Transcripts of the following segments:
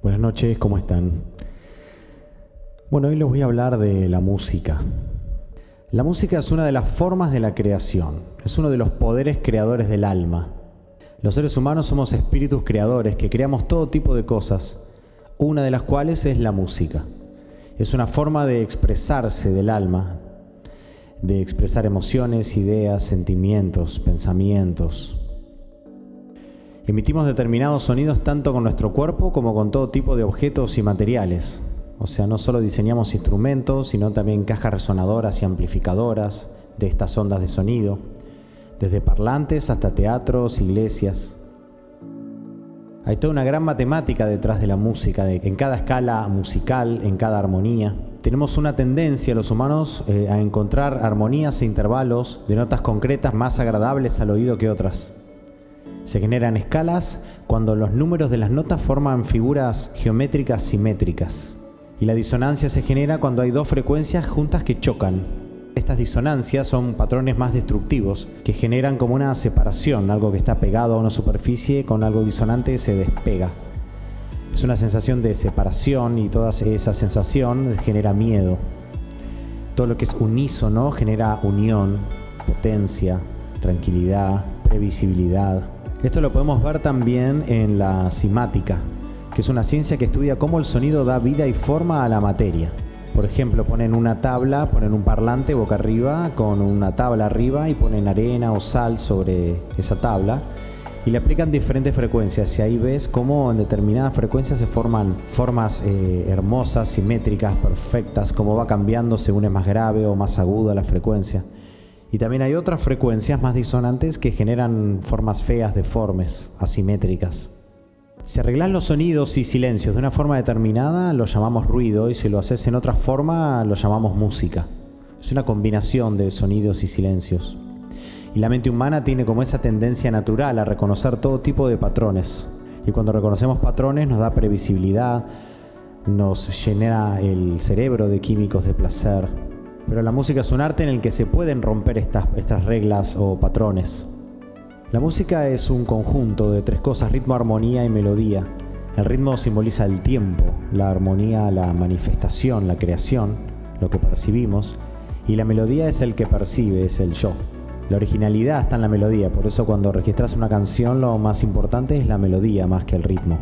Buenas noches, ¿cómo están? Bueno, hoy les voy a hablar de la música. La música es una de las formas de la creación, es uno de los poderes creadores del alma. Los seres humanos somos espíritus creadores que creamos todo tipo de cosas, una de las cuales es la música. Es una forma de expresarse del alma, de expresar emociones, ideas, sentimientos, pensamientos. Emitimos determinados sonidos tanto con nuestro cuerpo como con todo tipo de objetos y materiales. O sea, no solo diseñamos instrumentos, sino también cajas resonadoras y amplificadoras de estas ondas de sonido, desde parlantes hasta teatros, iglesias. Hay toda una gran matemática detrás de la música, en cada escala musical, en cada armonía. Tenemos una tendencia los humanos eh, a encontrar armonías e intervalos de notas concretas más agradables al oído que otras. Se generan escalas cuando los números de las notas forman figuras geométricas simétricas. Y la disonancia se genera cuando hay dos frecuencias juntas que chocan. Estas disonancias son patrones más destructivos que generan como una separación, algo que está pegado a una superficie con algo disonante se despega. Es una sensación de separación y toda esa sensación genera miedo. Todo lo que es unísono genera unión, potencia, tranquilidad, previsibilidad. Esto lo podemos ver también en la simática, que es una ciencia que estudia cómo el sonido da vida y forma a la materia. Por ejemplo, ponen una tabla, ponen un parlante boca arriba con una tabla arriba y ponen arena o sal sobre esa tabla y le aplican diferentes frecuencias y ahí ves cómo en determinadas frecuencias se forman formas eh, hermosas, simétricas, perfectas, cómo va cambiando según es más grave o más aguda la frecuencia. Y también hay otras frecuencias más disonantes que generan formas feas, deformes, asimétricas. Si arreglas los sonidos y silencios de una forma determinada, lo llamamos ruido y si lo haces en otra forma, lo llamamos música. Es una combinación de sonidos y silencios. Y la mente humana tiene como esa tendencia natural a reconocer todo tipo de patrones. Y cuando reconocemos patrones nos da previsibilidad, nos genera el cerebro de químicos de placer, pero la música es un arte en el que se pueden romper estas, estas reglas o patrones. La música es un conjunto de tres cosas, ritmo, armonía y melodía. El ritmo simboliza el tiempo, la armonía la manifestación, la creación, lo que percibimos, y la melodía es el que percibe, es el yo. La originalidad está en la melodía, por eso cuando registras una canción lo más importante es la melodía más que el ritmo.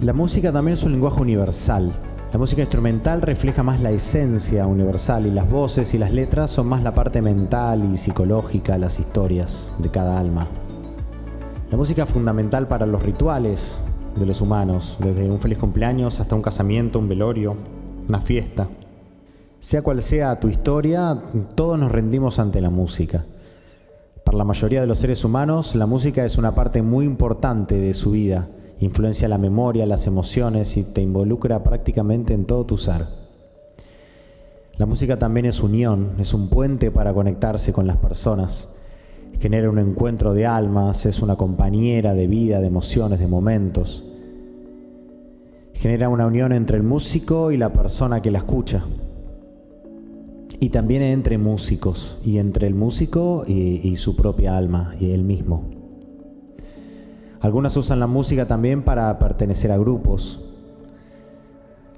La música también es un lenguaje universal, la música instrumental refleja más la esencia universal y las voces y las letras son más la parte mental y psicológica, las historias de cada alma. La música es fundamental para los rituales de los humanos, desde un feliz cumpleaños hasta un casamiento, un velorio, una fiesta. Sea cual sea tu historia, todos nos rendimos ante la música. Para la mayoría de los seres humanos, la música es una parte muy importante de su vida influencia la memoria, las emociones y te involucra prácticamente en todo tu ser. La música también es unión, es un puente para conectarse con las personas, genera un encuentro de almas, es una compañera de vida, de emociones, de momentos. Genera una unión entre el músico y la persona que la escucha. Y también entre músicos, y entre el músico y, y su propia alma, y él mismo. Algunas usan la música también para pertenecer a grupos.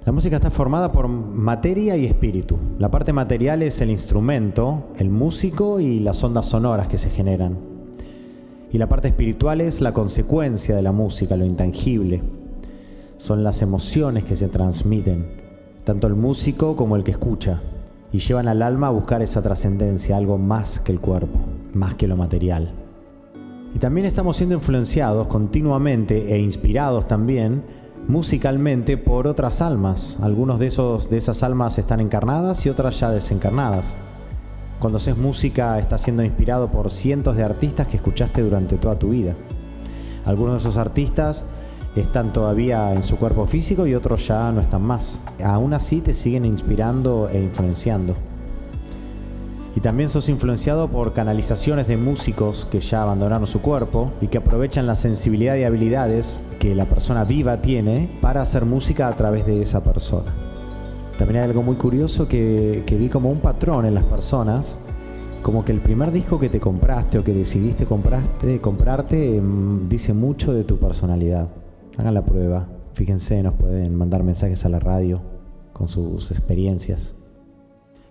La música está formada por materia y espíritu. La parte material es el instrumento, el músico y las ondas sonoras que se generan. Y la parte espiritual es la consecuencia de la música, lo intangible. Son las emociones que se transmiten, tanto el músico como el que escucha, y llevan al alma a buscar esa trascendencia, algo más que el cuerpo, más que lo material. Y también estamos siendo influenciados continuamente e inspirados también musicalmente por otras almas. Algunos de, esos, de esas almas están encarnadas y otras ya desencarnadas. Cuando haces música estás siendo inspirado por cientos de artistas que escuchaste durante toda tu vida. Algunos de esos artistas están todavía en su cuerpo físico y otros ya no están más. Aún así te siguen inspirando e influenciando. Y también sos influenciado por canalizaciones de músicos que ya abandonaron su cuerpo y que aprovechan la sensibilidad y habilidades que la persona viva tiene para hacer música a través de esa persona. También hay algo muy curioso que, vi como un patrón en las personas, como que el primer disco que te compraste o que decidiste comprarte, comprarte mm, dice mucho de tu personalidad. Hagan la prueba. Fíjense, nos pueden mandar mensajes a la radio con sus experiencias.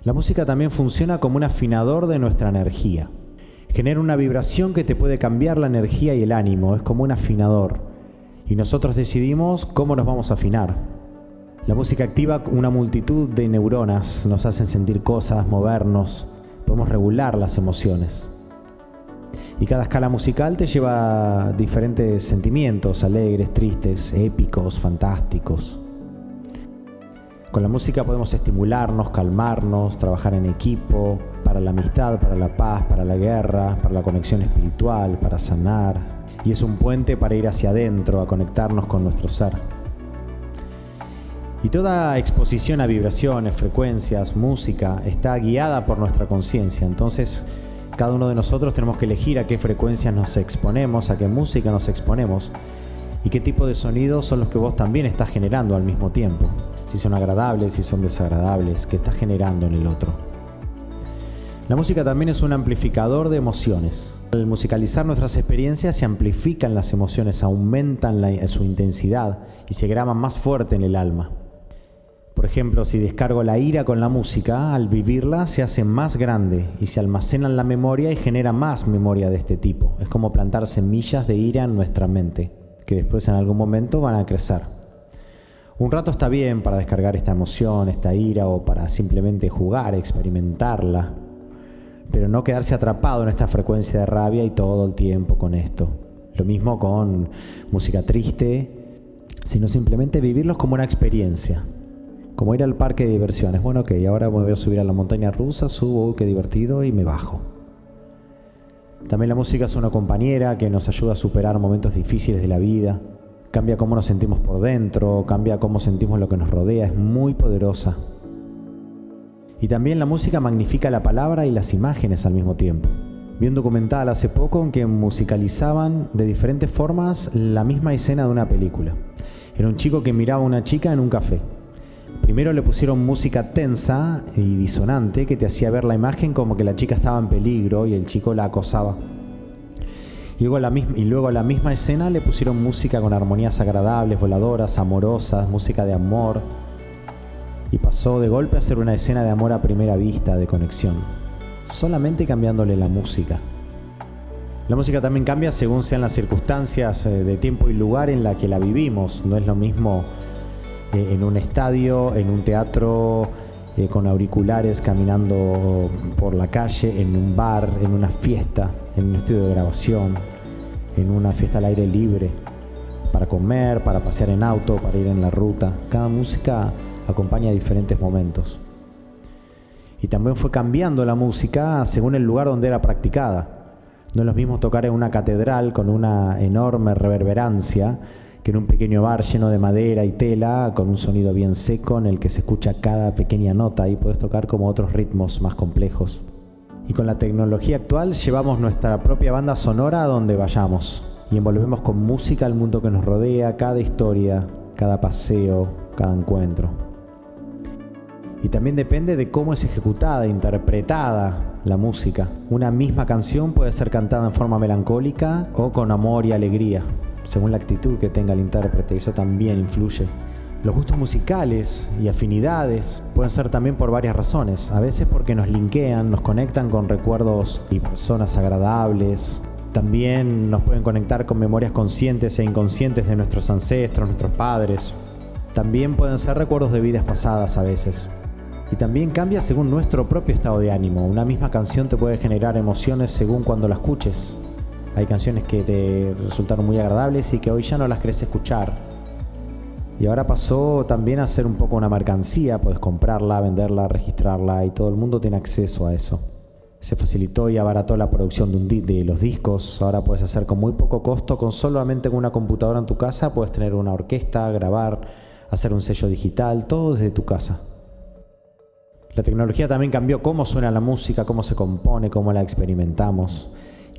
La música también funciona como un afinador de nuestra energía. Genera una vibración que te puede cambiar la energía y el ánimo, es como un afinador. Y nosotros decidimos cómo nos vamos a afinar. La música activa una multitud de neuronas, nos hacen sentir cosas, movernos, podemos regular las emociones. Y cada escala musical te lleva a diferentes sentimientos, alegres, tristes, épicos, fantásticos. Con la música podemos estimularnos, calmarnos, trabajar en equipo, para la amistad, para la paz, para la guerra, para la conexión espiritual, para sanar. Y es un puente para ir hacia adentro, a conectarnos con nuestro ser. Y toda exposición a vibraciones, frecuencias, música está guiada por nuestra conciencia. Entonces, cada uno de nosotros tenemos que elegir a qué frecuencias nos exponemos, a qué música nos exponemos y qué tipo de sonidos son los que vos también estás generando al mismo tiempo. Si son agradables, si son desagradables, qué estás generando en el otro. La música también es un amplificador de emociones. Al musicalizar nuestras experiencias se amplifican las emociones, aumentan su intensidad y se graban más fuerte en el alma. Por ejemplo, si descargo la ira con la música, al vivirla se hace más grande y se almacena en la memoria y genera más memoria de este tipo. Es como plantar semillas de ira en nuestra mente, que después en algún momento van a crecer. Un rato está bien para descargar esta emoción, esta ira o para simplemente jugar, experimentarla, pero no quedarse atrapado en esta frecuencia de rabia y todo el tiempo con esto. Lo mismo con música triste, sino simplemente vivirlos como una experiencia como ir al parque de diversiones. Bueno, ok, ahora me voy a subir a la montaña rusa, subo, qué divertido, y me bajo. También la música es una compañera que nos ayuda a superar momentos difíciles de la vida. Cambia cómo nos sentimos por dentro, cambia cómo sentimos lo que nos rodea, es muy poderosa. Y también la música magnifica la palabra y las imágenes al mismo tiempo. Vi un documental hace poco en que musicalizaban de diferentes formas la misma escena de una película. Era un chico que miraba a una chica en un café Primero le pusieron música tensa y disonante que te hacía ver la imagen como que la chica estaba en peligro y el chico la acosaba. Y luego, la misma, y luego la misma escena le pusieron música con armonías agradables, voladoras, amorosas, música de amor. Y pasó de golpe a ser una escena de amor a primera vista, de conexión. Solamente cambiándole la música. La música también cambia según sean las circunstancias eh, de tiempo y lugar en la que la vivimos. No es lo mismo eh, en un estadio, en un teatro, eh, con auriculares caminando por la calle, en un bar, en una fiesta, en un estudio de grabación, en una fiesta al aire libre, para comer, para pasear en auto, para ir en la ruta. Cada música acompaña diferentes momentos. Y también fue cambiando la música según el lugar donde era practicada. No es lo mismo tocar en una catedral con una enorme reverberancia en un pequeño bar lleno de madera y tela, con un sonido bien seco en el que se escucha cada pequeña nota y puedes tocar como otros ritmos más complejos. Y con la tecnología actual llevamos nuestra propia banda sonora a donde vayamos y envolvemos con música el mundo que nos rodea, cada historia, cada paseo, cada encuentro. Y también depende de cómo es ejecutada, interpretada la música. Una misma canción puede ser cantada en forma melancólica o con amor y alegría según la actitud que tenga el intérprete, eso también influye. Los gustos musicales y afinidades pueden ser también por varias razones. A veces porque nos linkean, nos conectan con recuerdos y personas agradables. También nos pueden conectar con memorias conscientes e inconscientes de nuestros ancestros, nuestros padres. También pueden ser recuerdos de vidas pasadas a veces. Y también cambia según nuestro propio estado de ánimo. Una misma canción te puede generar emociones según cuando la escuches. Hay canciones que te resultaron muy agradables y que hoy ya no las querés escuchar. Y ahora pasó también a ser un poco una mercancía, puedes comprarla, venderla, registrarla y todo el mundo tiene acceso a eso. Se facilitó y abarató la producción de, de los discos, ahora puedes hacer con muy poco costo, con solamente una computadora en tu casa, puedes tener una orquesta, grabar, hacer un sello digital, todo desde tu casa. La tecnología también cambió cómo suena la música, cómo se compone, cómo la experimentamos.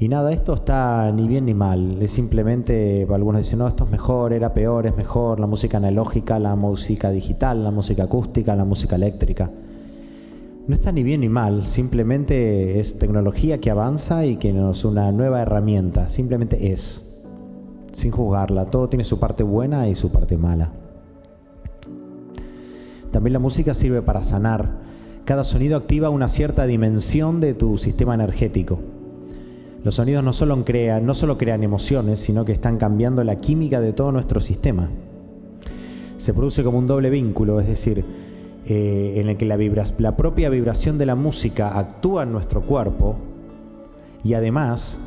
Y nada, esto está ni bien ni mal. Es simplemente, algunos dicen, no, esto es mejor, era peor, es mejor, la música analógica, la música digital, la música acústica, la música eléctrica. No está ni bien ni mal, simplemente es tecnología que avanza y que nos una nueva herramienta, simplemente es. sin juzgarla. Todo tiene su parte buena y su parte mala. También la música sirve para sanar. Cada sonido activa una cierta dimensión de tu sistema energético. Los sonidos no solo crean, no solo crean emociones, sino que están cambiando la química de todo nuestro sistema. Se produce como un doble vínculo, es decir, eh, en el que la, la propia vibración de la música actúa en nuestro cuerpo y además,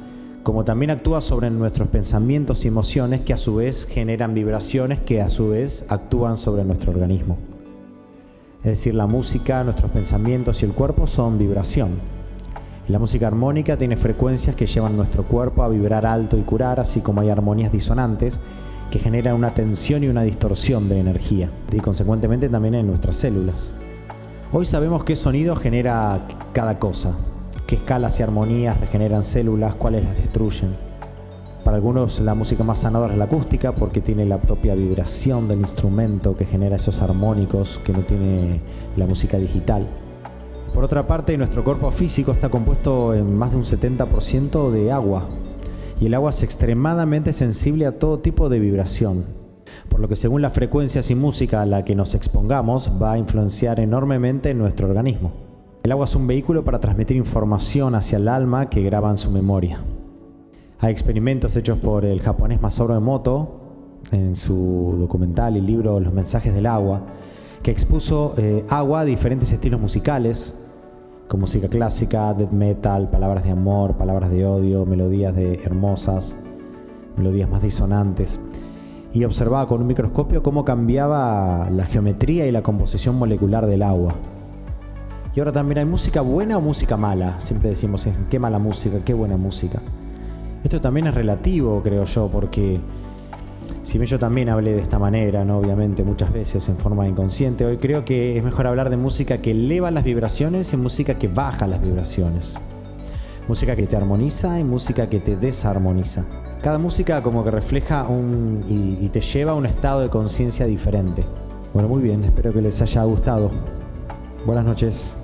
como también actúa sobre nuestros pensamientos y emociones que a su vez generan vibraciones que a su vez actúan sobre nuestro organismo. Es decir, la música, nuestros pensamientos y el cuerpo son vibración. La música armónica tiene frecuencias que llevan nuestro cuerpo a vibrar alto y curar, así como hay armonías disonantes que generan una tensión y una distorsión de energía, y consecuentemente también en nuestras células. Hoy sabemos qué sonido genera cada cosa, qué escalas y armonías regeneran células, cuáles las destruyen. Para algunos la música más sanadora es la acústica porque tiene la propia vibración del instrumento que genera esos armónicos que no tiene la música digital. Por otra parte, nuestro cuerpo físico está compuesto en más de un 70% de agua, y el agua es extremadamente sensible a todo tipo de vibración, por lo que según las frecuencias y música a la que nos expongamos va a influenciar enormemente en nuestro organismo. El agua es un vehículo para transmitir información hacia el alma que graba en su memoria. Hay experimentos hechos por el japonés Masaru Emoto en su documental y libro Los mensajes del agua, que expuso eh, agua a diferentes estilos musicales, con música clásica, death metal, palabras de amor, palabras de odio, melodías de hermosas, melodías más disonantes. Y observaba con un microscopio cómo cambiaba la geometría y la composición molecular del agua. Y ahora también hay música buena o música mala. Siempre decimos, qué mala música, qué buena música. Esto también es relativo, creo yo, porque si bien yo también hablé de esta manera, ¿no? obviamente muchas veces en forma inconsciente, hoy creo que es mejor hablar de música que eleva las vibraciones y música que baja las vibraciones. Música que te armoniza y música que te desarmoniza. Cada música como que refleja un, y, y te lleva a un estado de conciencia diferente. Bueno, muy bien, espero que les haya gustado. Buenas noches.